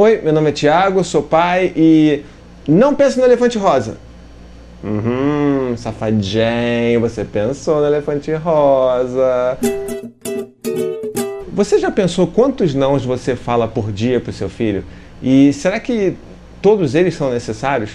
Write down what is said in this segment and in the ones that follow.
Oi, meu nome é Thiago, sou pai e não pense no elefante rosa. Uhum, safadinho, você pensou no elefante rosa. Você já pensou quantos nãos você fala por dia para o seu filho? E será que todos eles são necessários?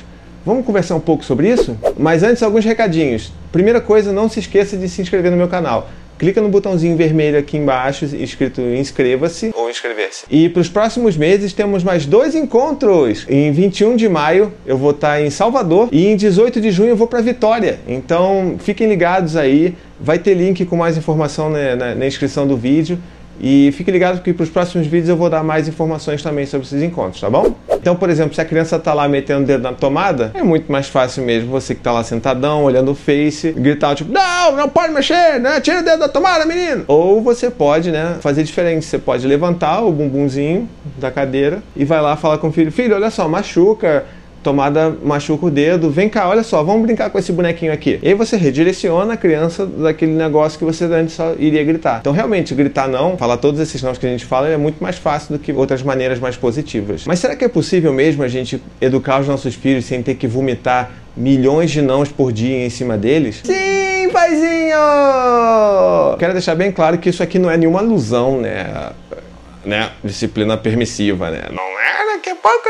Vamos conversar um pouco sobre isso? Mas antes, alguns recadinhos. Primeira coisa, não se esqueça de se inscrever no meu canal clica no botãozinho vermelho aqui embaixo escrito inscreva-se ou inscrever-se. E para os próximos meses temos mais dois encontros. Em 21 de maio eu vou estar em Salvador e em 18 de junho eu vou para Vitória. Então fiquem ligados aí. Vai ter link com mais informação na, na, na inscrição do vídeo. E fique ligado que para os próximos vídeos eu vou dar mais informações também sobre esses encontros, tá bom? Então, por exemplo, se a criança está lá metendo o dedo na tomada, é muito mais fácil mesmo você que está lá sentadão, olhando o Face, gritar tipo, não, não pode mexer, né? Tira o dedo da tomada, menino! Ou você pode, né, fazer diferente. Você pode levantar o bumbumzinho da cadeira e vai lá falar com o filho, filho, olha só, machuca, tomada machuca o dedo, vem cá, olha só, vamos brincar com esse bonequinho aqui. E aí você redireciona a criança daquele negócio que você antes só iria gritar. Então, realmente, gritar não, falar todos esses nãos que a gente fala é muito mais fácil do que outras maneiras mais positivas. Mas será que é possível mesmo a gente educar os nossos filhos sem ter que vomitar milhões de nãos por dia em cima deles? Sim, paizinho! Quero deixar bem claro que isso aqui não é nenhuma alusão, né? Né? Disciplina permissiva, né? Não é daqui a pouco,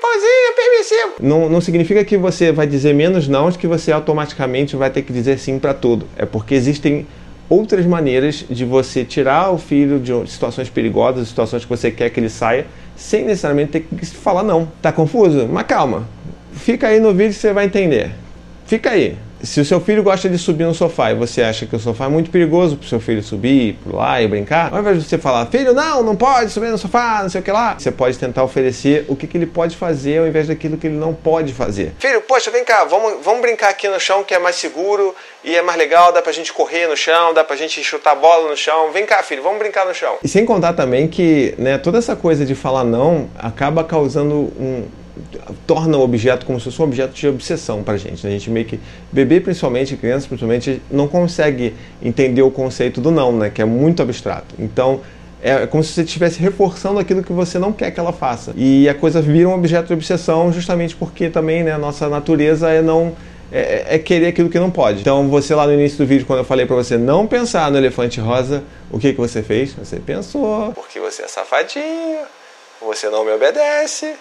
pãozinho permissivo. Não, não significa que você vai dizer menos não, que você automaticamente vai ter que dizer sim para tudo. É porque existem outras maneiras de você tirar o filho de situações perigosas, situações que você quer que ele saia, sem necessariamente ter que falar não. Tá confuso? Mas calma. Fica aí no vídeo que você vai entender. Fica aí se o seu filho gosta de subir no sofá e você acha que o sofá é muito perigoso para o seu filho subir, pular e brincar, ao invés de você falar, filho, não, não pode subir no sofá, não sei o que lá, você pode tentar oferecer o que, que ele pode fazer ao invés daquilo que ele não pode fazer. Filho, poxa, vem cá, vamos, vamos brincar aqui no chão que é mais seguro e é mais legal, dá pra gente correr no chão, dá pra gente chutar bola no chão. Vem cá, filho, vamos brincar no chão. E sem contar também que né, toda essa coisa de falar não acaba causando um, torna o objeto como se fosse um objeto de obsessão para a gente. Né? A gente meio que, bebê principalmente, criança principalmente, não consegue entender o conceito do não, né? que é muito abstrato. Então, é como se você estivesse reforçando aquilo que você não quer que ela faça. E a coisa vira um objeto de obsessão justamente porque também né, a nossa natureza é não é, é, querer aquilo que não pode. Então você lá no início do vídeo, quando eu falei para você não pensar no elefante rosa, o que, que você fez? Você pensou. Porque você é safadinho, você não me obedece,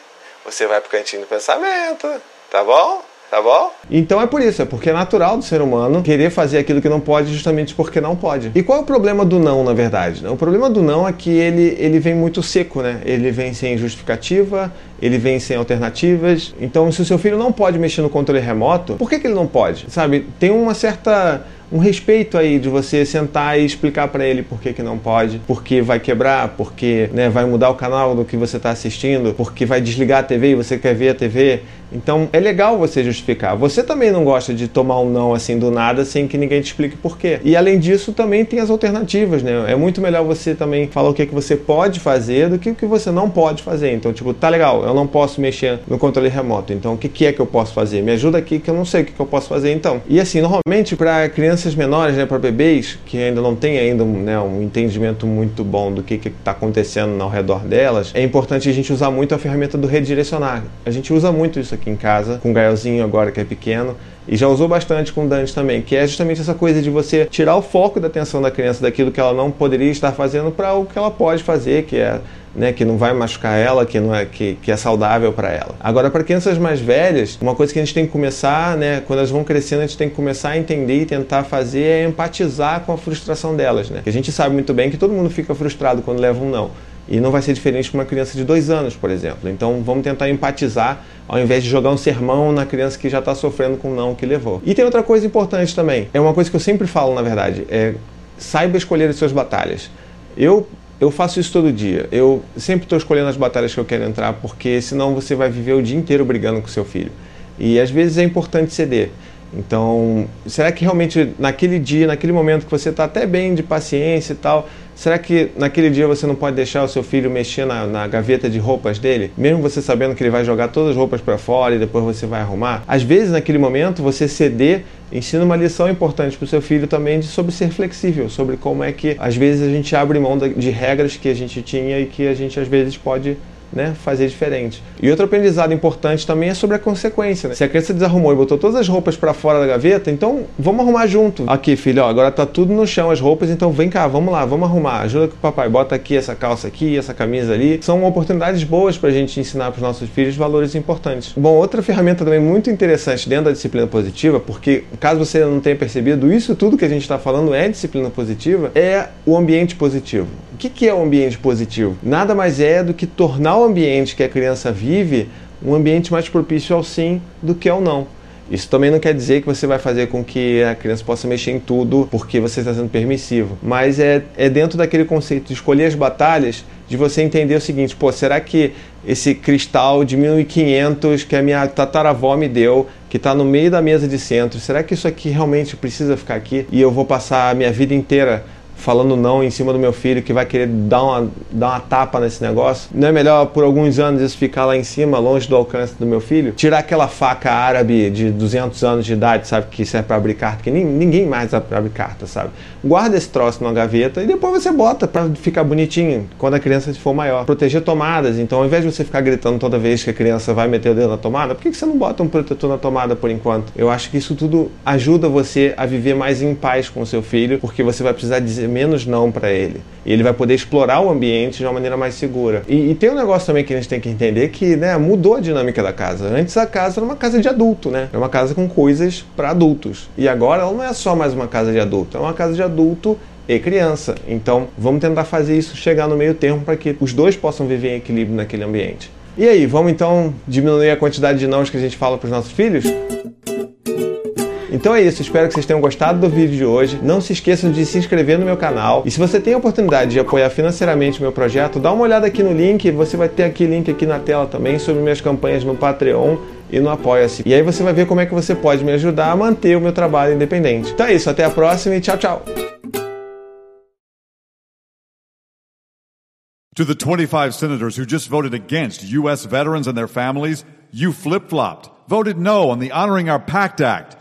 você vai pro cantinho do pensamento, tá bom? Tá bom? Então é por isso, é porque é natural do ser humano querer fazer aquilo que não pode justamente porque não pode. E qual é o problema do não, na verdade? O problema do não é que ele, ele vem muito seco, né? Ele vem sem justificativa, ele vem sem alternativas. Então, se o seu filho não pode mexer no controle remoto, por que, que ele não pode? Sabe, tem uma certa um respeito aí de você sentar e explicar para ele por que, que não pode, porque vai quebrar, porque né, vai mudar o canal do que você está assistindo, porque vai desligar a TV e você quer ver a TV. Então é legal você justificar. Você também não gosta de tomar um não assim do nada sem que ninguém te explique por quê. E além disso, também tem as alternativas, né? É muito melhor você também falar o que, que você pode fazer do que o que você não pode fazer. Então, tipo, tá legal, eu não posso mexer no controle remoto. Então, o que, que é que eu posso fazer? Me ajuda aqui que eu não sei o que, que eu posso fazer então. E assim, normalmente para crianças menores, né, para bebês que ainda não têm ainda né, um entendimento muito bom do que está acontecendo ao redor delas, é importante a gente usar muito a ferramenta do redirecionar. A gente usa muito isso aqui aqui em casa, com o Gaelzinho agora que é pequeno, e já usou bastante com o Dante também, que é justamente essa coisa de você tirar o foco da atenção da criança daquilo que ela não poderia estar fazendo para o que ela pode fazer, que é né, que não vai machucar ela, que não é que, que é saudável para ela. Agora, para crianças mais velhas, uma coisa que a gente tem que começar, né, quando elas vão crescendo, a gente tem que começar a entender e tentar fazer é empatizar com a frustração delas, né? Que a gente sabe muito bem que todo mundo fica frustrado quando leva um não. E não vai ser diferente com uma criança de dois anos, por exemplo. Então vamos tentar empatizar ao invés de jogar um sermão na criança que já está sofrendo com o não que levou. E tem outra coisa importante também. É uma coisa que eu sempre falo, na verdade. É saiba escolher as suas batalhas. Eu eu faço isso todo dia. Eu sempre estou escolhendo as batalhas que eu quero entrar, porque senão você vai viver o dia inteiro brigando com seu filho. E às vezes é importante ceder. Então, será que realmente naquele dia, naquele momento que você está até bem de paciência e tal, será que naquele dia você não pode deixar o seu filho mexer na, na gaveta de roupas dele, mesmo você sabendo que ele vai jogar todas as roupas para fora e depois você vai arrumar? Às vezes, naquele momento, você ceder ensina uma lição importante para o seu filho também de sobre ser flexível, sobre como é que às vezes a gente abre mão de regras que a gente tinha e que a gente às vezes pode né, fazer diferente. E outro aprendizado importante também é sobre a consequência. Né? Se a criança desarrumou e botou todas as roupas para fora da gaveta, então vamos arrumar junto. Aqui, filho, ó, agora tá tudo no chão as roupas, então vem cá, vamos lá, vamos arrumar. Ajuda com o papai, bota aqui essa calça aqui, essa camisa ali. São oportunidades boas para a gente ensinar para os nossos filhos valores importantes. Bom, outra ferramenta também muito interessante dentro da disciplina positiva, porque caso você não tenha percebido, isso tudo que a gente está falando é disciplina positiva, é o ambiente positivo. O que, que é o ambiente positivo? Nada mais é do que tornar o ambiente que a criança vive um ambiente mais propício ao sim do que ao não. Isso também não quer dizer que você vai fazer com que a criança possa mexer em tudo porque você está sendo permissivo, mas é, é dentro daquele conceito de escolher as batalhas, de você entender o seguinte: pô, será que esse cristal de 1500 que a minha tataravó me deu, que está no meio da mesa de centro, será que isso aqui realmente precisa ficar aqui e eu vou passar a minha vida inteira falando não em cima do meu filho que vai querer dar uma, dar uma tapa nesse negócio? Não é melhor por alguns anos isso ficar lá em cima, longe do alcance do meu filho? Tirar aquela faca árabe de 200 anos de idade, sabe, que serve para abrir carta, que ninguém mais abre carta, sabe? Guarda esse troço numa gaveta e depois você bota para ficar bonitinho quando a criança for maior. Proteger tomadas, então ao invés de você ficar gritando toda vez que a criança vai meter o dedo na tomada, por que você não bota um protetor na tomada por enquanto? Eu acho que isso tudo ajuda você a viver mais em paz com o seu filho, porque você vai precisar dizer menos não para ele. E ele vai poder explorar o ambiente de uma maneira mais segura. E, e, tem um negócio também que a gente tem que entender que né, mudou a dinâmica da casa. Antes a casa era uma casa de adulto, né? Era uma casa com coisas para adultos. E agora ela não é só mais uma casa de adulto, é uma casa de adulto e criança. Então vamos tentar fazer isso chegar no meio termo para que os dois possam viver em equilíbrio naquele ambiente. E aí, vamos então diminuir a quantidade de nãos que a gente fala para os nossos filhos? Então é isso, espero que vocês tenham gostado do vídeo de hoje. Não se esqueçam de se inscrever no meu canal. E se você tem a oportunidade de apoiar financeiramente o meu projeto, dá uma olhada aqui no link. Você vai ter aqui link aqui na tela também sobre minhas campanhas no Patreon e no Apoia-se. E aí você vai ver como é que você pode me ajudar a manter o meu trabalho independente. Então é isso, até a próxima e tchau, tchau! To the 25 senators who just voted against U.S. veterans and their families, you flip flopped, voted no on the Honoring Our Pact Act.